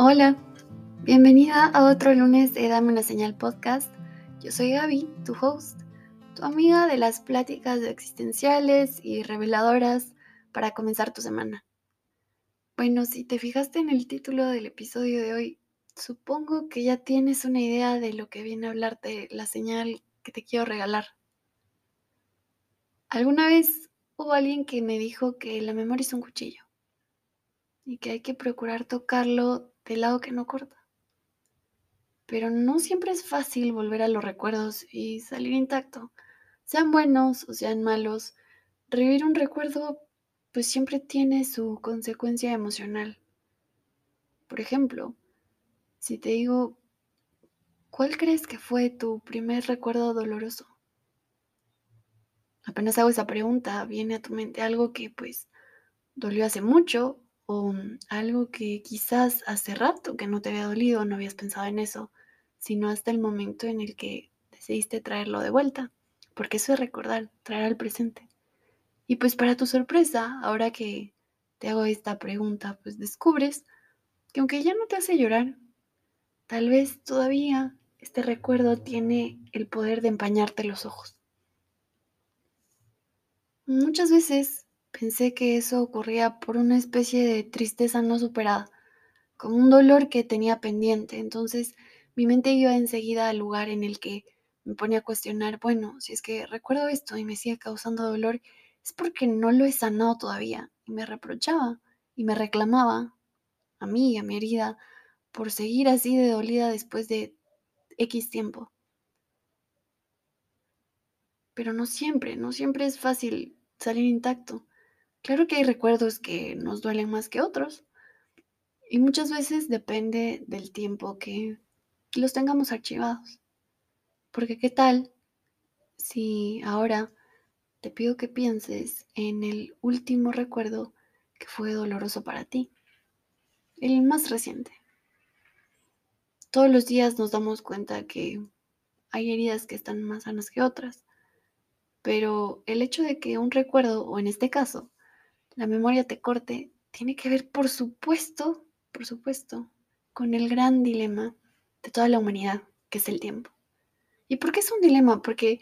Hola, bienvenida a otro lunes de Dame una señal podcast. Yo soy Gaby, tu host, tu amiga de las pláticas existenciales y reveladoras para comenzar tu semana. Bueno, si te fijaste en el título del episodio de hoy, supongo que ya tienes una idea de lo que viene a hablarte la señal que te quiero regalar. Alguna vez hubo alguien que me dijo que la memoria es un cuchillo y que hay que procurar tocarlo del lado que no corta. Pero no siempre es fácil volver a los recuerdos y salir intacto. Sean buenos o sean malos, revivir un recuerdo pues siempre tiene su consecuencia emocional. Por ejemplo, si te digo, ¿cuál crees que fue tu primer recuerdo doloroso? Apenas hago esa pregunta, viene a tu mente algo que pues dolió hace mucho o algo que quizás hace rato que no te había dolido, no habías pensado en eso, sino hasta el momento en el que decidiste traerlo de vuelta, porque eso es recordar, traer al presente. Y pues para tu sorpresa, ahora que te hago esta pregunta, pues descubres que aunque ya no te hace llorar, tal vez todavía este recuerdo tiene el poder de empañarte los ojos. Muchas veces Pensé que eso ocurría por una especie de tristeza no superada, como un dolor que tenía pendiente. Entonces mi mente iba enseguida al lugar en el que me ponía a cuestionar, bueno, si es que recuerdo esto y me sigue causando dolor, es porque no lo he sanado todavía. Y me reprochaba y me reclamaba a mí y a mi herida por seguir así de dolida después de X tiempo. Pero no siempre, no siempre es fácil salir intacto. Claro que hay recuerdos que nos duelen más que otros y muchas veces depende del tiempo que los tengamos archivados. Porque qué tal si ahora te pido que pienses en el último recuerdo que fue doloroso para ti, el más reciente. Todos los días nos damos cuenta que hay heridas que están más sanas que otras, pero el hecho de que un recuerdo, o en este caso, la memoria te corte, tiene que ver, por supuesto, por supuesto, con el gran dilema de toda la humanidad, que es el tiempo. ¿Y por qué es un dilema? Porque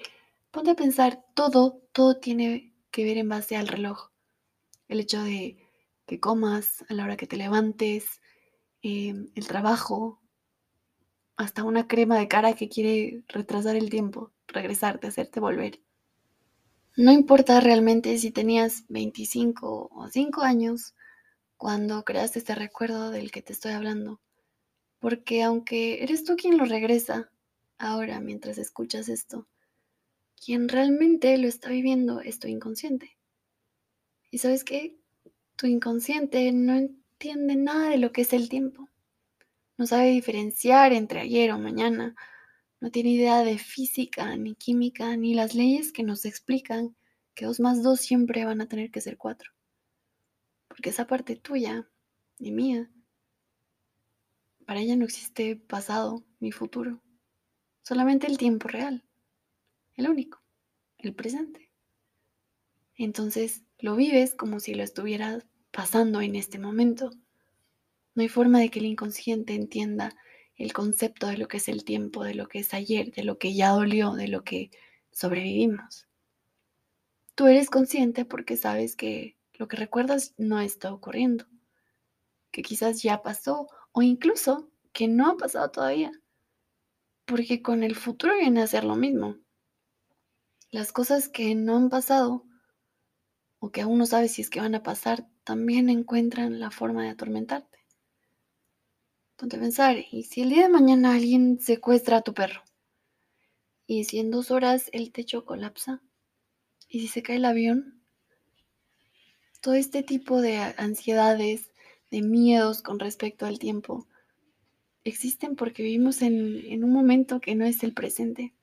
ponte a pensar, todo, todo tiene que ver en base al reloj. El hecho de que comas a la hora que te levantes, em, el trabajo, hasta una crema de cara que quiere retrasar el tiempo, regresarte, hacerte volver. No importa realmente si tenías 25 o 5 años cuando creaste este recuerdo del que te estoy hablando, porque aunque eres tú quien lo regresa ahora mientras escuchas esto, quien realmente lo está viviendo es tu inconsciente. Y sabes qué? Tu inconsciente no entiende nada de lo que es el tiempo. No sabe diferenciar entre ayer o mañana no tiene idea de física, ni química, ni las leyes que nos explican que dos más dos siempre van a tener que ser cuatro. Porque esa parte tuya y mía, para ella no existe pasado ni futuro, solamente el tiempo real, el único, el presente. Entonces lo vives como si lo estuvieras pasando en este momento. No hay forma de que el inconsciente entienda el concepto de lo que es el tiempo, de lo que es ayer, de lo que ya dolió, de lo que sobrevivimos. Tú eres consciente porque sabes que lo que recuerdas no está ocurriendo, que quizás ya pasó o incluso que no ha pasado todavía, porque con el futuro viene a ser lo mismo. Las cosas que no han pasado o que aún no sabes si es que van a pasar también encuentran la forma de atormentarte. Ponte pensar, ¿y si el día de mañana alguien secuestra a tu perro? ¿Y si en dos horas el techo colapsa? ¿Y si se cae el avión? Todo este tipo de ansiedades, de miedos con respecto al tiempo, existen porque vivimos en, en un momento que no es el presente.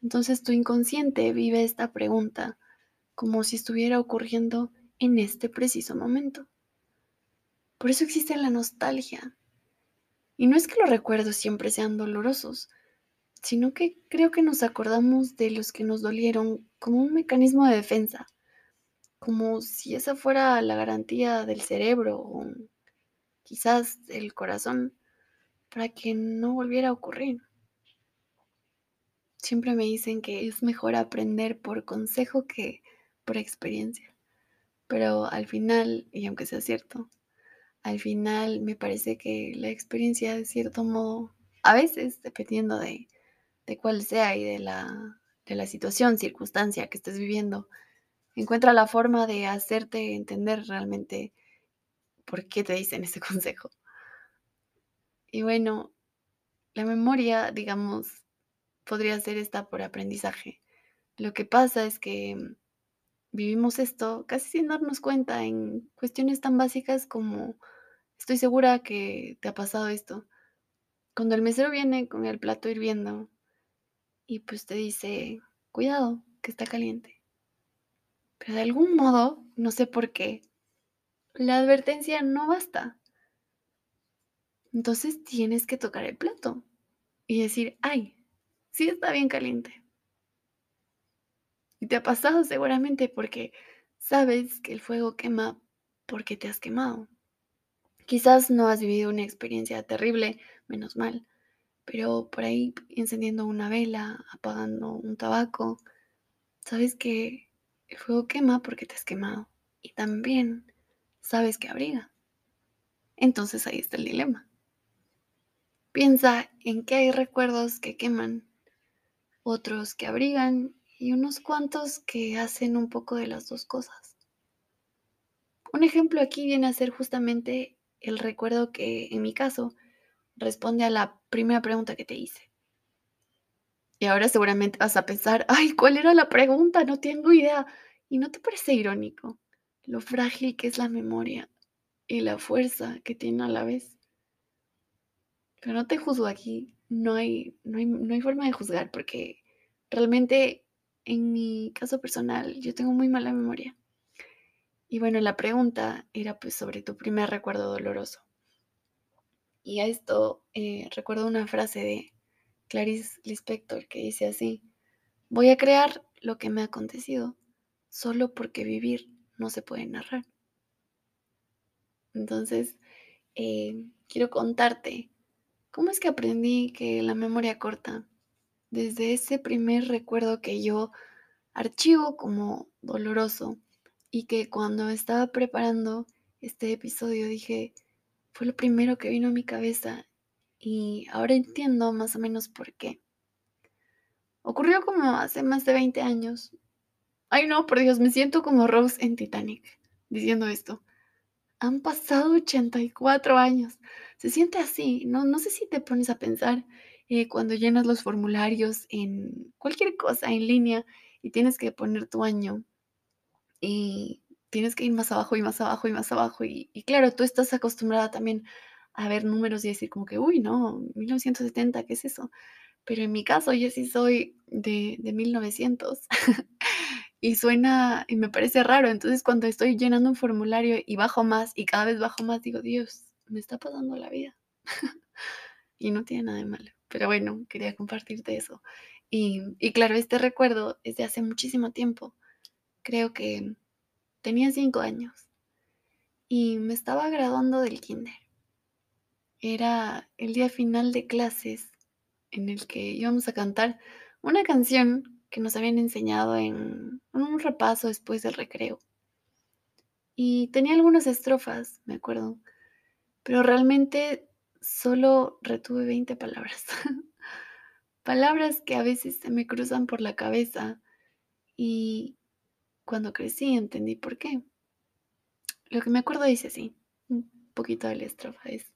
Entonces tu inconsciente vive esta pregunta como si estuviera ocurriendo en este preciso momento. Por eso existe la nostalgia, y no es que los recuerdos siempre sean dolorosos, sino que creo que nos acordamos de los que nos dolieron como un mecanismo de defensa, como si esa fuera la garantía del cerebro o quizás el corazón, para que no volviera a ocurrir. Siempre me dicen que es mejor aprender por consejo que por experiencia. Pero al final, y aunque sea cierto, al final me parece que la experiencia de cierto modo, a veces, dependiendo de, de cuál sea y de la, de la situación, circunstancia que estés viviendo, encuentra la forma de hacerte entender realmente por qué te dicen ese consejo. Y bueno, la memoria, digamos, podría ser esta por aprendizaje. Lo que pasa es que vivimos esto casi sin darnos cuenta en cuestiones tan básicas como estoy segura que te ha pasado esto. Cuando el mesero viene con el plato hirviendo y pues te dice, cuidado, que está caliente. Pero de algún modo, no sé por qué, la advertencia no basta. Entonces tienes que tocar el plato y decir, ay, sí está bien caliente. Y te ha pasado seguramente porque sabes que el fuego quema porque te has quemado. Quizás no has vivido una experiencia terrible, menos mal, pero por ahí encendiendo una vela, apagando un tabaco, sabes que el fuego quema porque te has quemado y también sabes que abriga. Entonces ahí está el dilema. Piensa en que hay recuerdos que queman, otros que abrigan y unos cuantos que hacen un poco de las dos cosas. Un ejemplo aquí viene a ser justamente el recuerdo que en mi caso responde a la primera pregunta que te hice. Y ahora seguramente vas a pensar, ay, ¿cuál era la pregunta? No tengo idea. ¿Y no te parece irónico lo frágil que es la memoria y la fuerza que tiene a la vez? Pero no te juzgo aquí, no hay, no hay, no hay forma de juzgar porque realmente en mi caso personal yo tengo muy mala memoria. Y bueno, la pregunta era pues sobre tu primer recuerdo doloroso. Y a esto eh, recuerdo una frase de Clarice Lispector que dice así, voy a crear lo que me ha acontecido, solo porque vivir no se puede narrar. Entonces, eh, quiero contarte cómo es que aprendí que la memoria corta, desde ese primer recuerdo que yo archivo como doloroso y que cuando estaba preparando este episodio dije, fue lo primero que vino a mi cabeza y ahora entiendo más o menos por qué. Ocurrió como hace más de 20 años. Ay, no, por Dios, me siento como Rose en Titanic diciendo esto. Han pasado 84 años. Se siente así, ¿no? No sé si te pones a pensar eh, cuando llenas los formularios en cualquier cosa en línea y tienes que poner tu año y tienes que ir más abajo y más abajo y más abajo. Y, claro, tú estás acostumbrada también a ver números y decir como que, uy, no, 1970, ¿qué es eso? Pero en mi caso, yo sí soy de, de 1900 y suena y me parece raro. Entonces, cuando estoy llenando un formulario y bajo más y cada vez bajo más, digo, Dios, me está pasando la vida. y no tiene nada de malo. Pero bueno, quería compartirte eso. Y, y claro, este recuerdo es de hace muchísimo tiempo. Creo que tenía cinco años y me estaba graduando del kinder era el día final de clases en el que íbamos a cantar una canción que nos habían enseñado en un repaso después del recreo. Y tenía algunas estrofas, me acuerdo, pero realmente solo retuve 20 palabras. palabras que a veces se me cruzan por la cabeza y cuando crecí entendí por qué. Lo que me acuerdo dice así, un poquito de la estrofa es,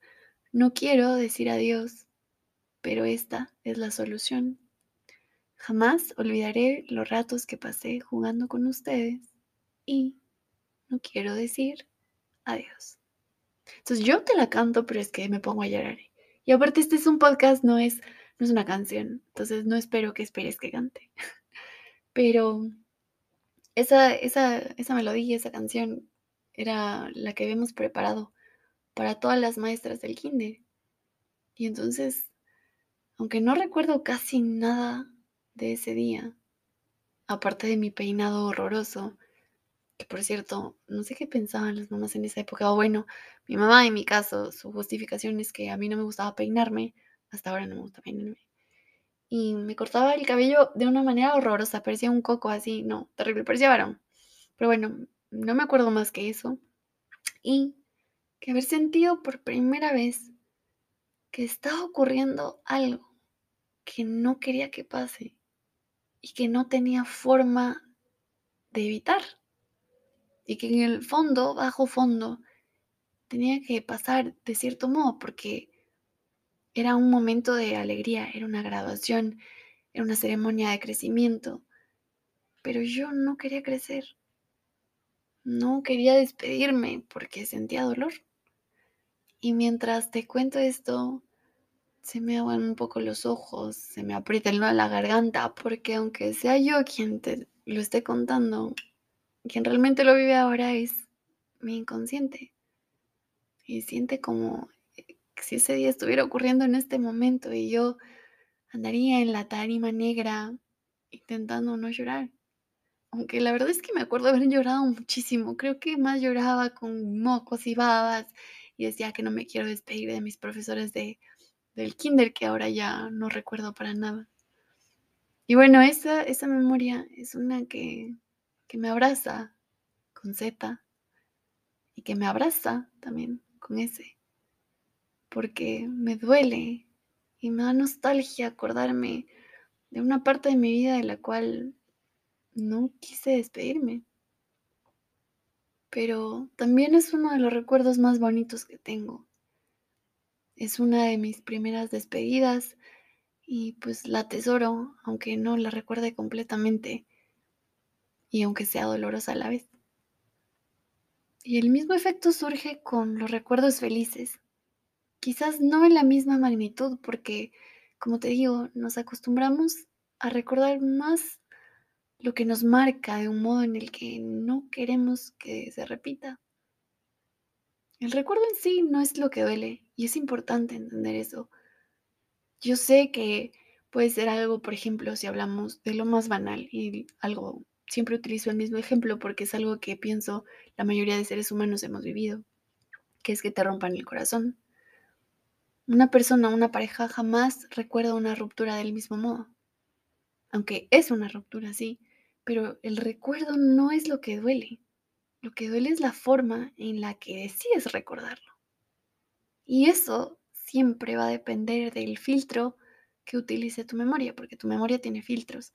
no quiero decir adiós, pero esta es la solución. Jamás olvidaré los ratos que pasé jugando con ustedes y no quiero decir adiós. Entonces yo te la canto, pero es que me pongo a llorar. Y aparte este es un podcast, no es, no es una canción. Entonces no espero que esperes que cante. Pero esa, esa, esa melodía, esa canción era la que habíamos preparado para todas las maestras del kinder. Y entonces, aunque no recuerdo casi nada de ese día, aparte de mi peinado horroroso que por cierto, no sé qué pensaban las mamás en esa época, o bueno, mi mamá en mi caso, su justificación es que a mí no me gustaba peinarme, hasta ahora no me gusta peinarme, y me cortaba el cabello de una manera horrorosa, parecía un coco así, no, terrible, parecía varón. Pero bueno, no me acuerdo más que eso. Y que haber sentido por primera vez que estaba ocurriendo algo que no quería que pase y que no tenía forma de evitar. Y que en el fondo, bajo fondo, tenía que pasar de cierto modo porque era un momento de alegría, era una graduación, era una ceremonia de crecimiento. Pero yo no quería crecer. No quería despedirme porque sentía dolor. Y mientras te cuento esto, se me aguan un poco los ojos, se me aprieta el nudo la garganta, porque aunque sea yo quien te lo esté contando, quien realmente lo vive ahora es mi inconsciente. Y siente como si ese día estuviera ocurriendo en este momento y yo andaría en la tarima negra intentando no llorar. Aunque la verdad es que me acuerdo haber llorado muchísimo. Creo que más lloraba con mocos y babas y decía que no me quiero despedir de mis profesores de, del kinder que ahora ya no recuerdo para nada. Y bueno, esa, esa memoria es una que, que me abraza con Z y que me abraza también con S, porque me duele y me da nostalgia acordarme de una parte de mi vida de la cual no quise despedirme. Pero también es uno de los recuerdos más bonitos que tengo. Es una de mis primeras despedidas y pues la atesoro, aunque no la recuerde completamente y aunque sea dolorosa a la vez. Y el mismo efecto surge con los recuerdos felices. Quizás no en la misma magnitud porque, como te digo, nos acostumbramos a recordar más lo que nos marca de un modo en el que no queremos que se repita. El recuerdo en sí no es lo que duele y es importante entender eso. Yo sé que puede ser algo, por ejemplo, si hablamos de lo más banal y algo, siempre utilizo el mismo ejemplo porque es algo que pienso la mayoría de seres humanos hemos vivido, que es que te rompan el corazón. Una persona, una pareja jamás recuerda una ruptura del mismo modo. Aunque es una ruptura, sí, pero el recuerdo no es lo que duele. Lo que duele es la forma en la que decides recordarlo. Y eso siempre va a depender del filtro que utilice tu memoria, porque tu memoria tiene filtros,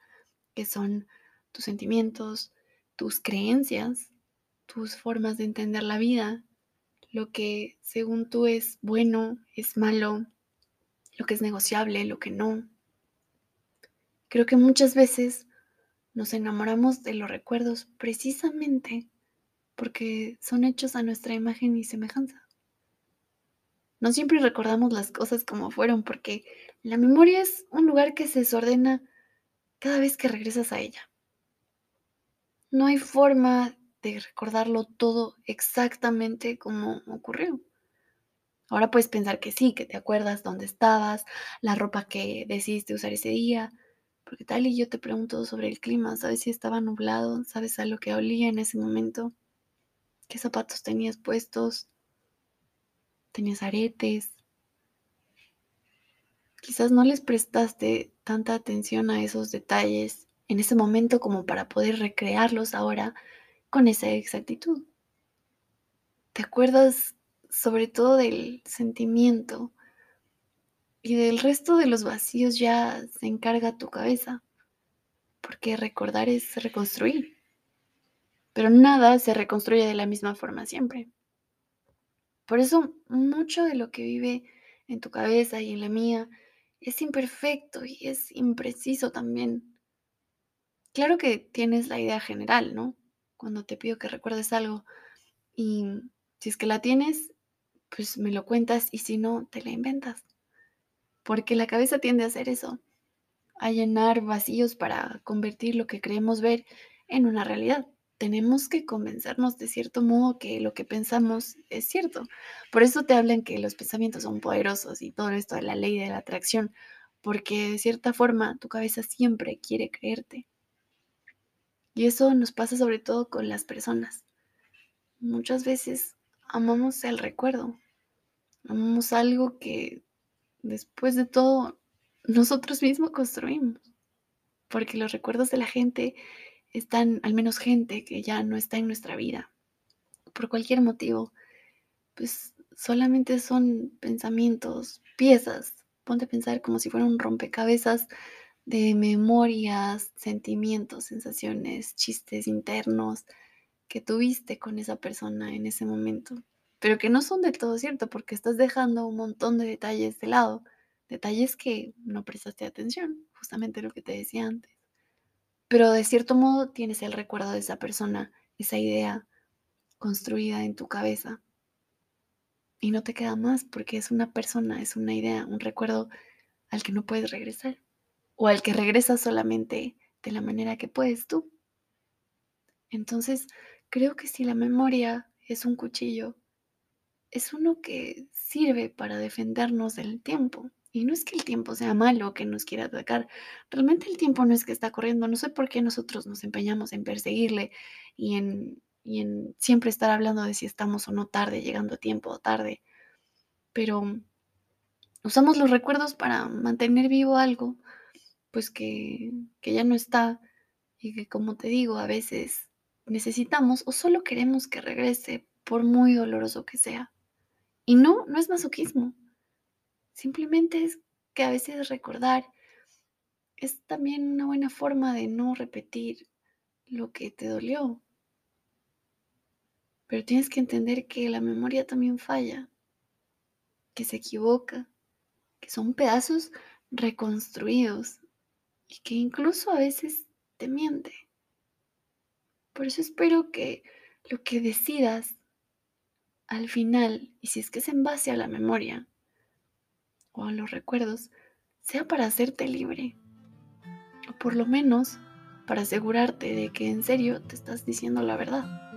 que son tus sentimientos, tus creencias, tus formas de entender la vida, lo que según tú es bueno, es malo, lo que es negociable, lo que no. Creo que muchas veces nos enamoramos de los recuerdos precisamente porque son hechos a nuestra imagen y semejanza. No siempre recordamos las cosas como fueron porque la memoria es un lugar que se desordena cada vez que regresas a ella. No hay forma de recordarlo todo exactamente como ocurrió. Ahora puedes pensar que sí, que te acuerdas dónde estabas, la ropa que decidiste usar ese día, porque tal y yo te pregunto sobre el clima, ¿sabes si estaba nublado? ¿Sabes a lo que olía en ese momento? ¿Qué zapatos tenías puestos? ¿Tenías aretes? Quizás no les prestaste tanta atención a esos detalles en ese momento como para poder recrearlos ahora con esa exactitud. ¿Te acuerdas sobre todo del sentimiento y del resto de los vacíos ya se encarga tu cabeza, porque recordar es reconstruir, pero nada se reconstruye de la misma forma siempre. Por eso mucho de lo que vive en tu cabeza y en la mía es imperfecto y es impreciso también. Claro que tienes la idea general, ¿no? Cuando te pido que recuerdes algo y si es que la tienes, pues me lo cuentas y si no, te la inventas porque la cabeza tiende a hacer eso, a llenar vacíos para convertir lo que creemos ver en una realidad. Tenemos que convencernos de cierto modo que lo que pensamos es cierto. Por eso te hablan que los pensamientos son poderosos y todo esto de la ley de la atracción, porque de cierta forma tu cabeza siempre quiere creerte. Y eso nos pasa sobre todo con las personas. Muchas veces amamos el recuerdo, amamos algo que después de todo nosotros mismos construimos, porque los recuerdos de la gente están, al menos gente que ya no está en nuestra vida, por cualquier motivo, pues solamente son pensamientos, piezas. Ponte a pensar como si fuera un rompecabezas de memorias, sentimientos, sensaciones, chistes internos que tuviste con esa persona en ese momento, pero que no son del todo cierto porque estás dejando un montón de detalles de lado, detalles que no prestaste atención, justamente lo que te decía antes. Pero de cierto modo tienes el recuerdo de esa persona, esa idea construida en tu cabeza. Y no te queda más porque es una persona, es una idea, un recuerdo al que no puedes regresar o al que regresas solamente de la manera que puedes tú. Entonces, creo que si la memoria es un cuchillo, es uno que sirve para defendernos del tiempo. Y no es que el tiempo sea malo, que nos quiera atacar. Realmente el tiempo no es que está corriendo. No sé por qué nosotros nos empeñamos en perseguirle y en, y en siempre estar hablando de si estamos o no tarde, llegando a tiempo o tarde. Pero usamos los recuerdos para mantener vivo algo pues que, que ya no está y que como te digo, a veces necesitamos o solo queremos que regrese por muy doloroso que sea. Y no, no es masoquismo. Simplemente es que a veces recordar es también una buena forma de no repetir lo que te dolió. Pero tienes que entender que la memoria también falla, que se equivoca, que son pedazos reconstruidos y que incluso a veces te miente. Por eso espero que lo que decidas al final, y si es que es en base a la memoria o a los recuerdos, sea para hacerte libre. O por lo menos para asegurarte de que en serio te estás diciendo la verdad.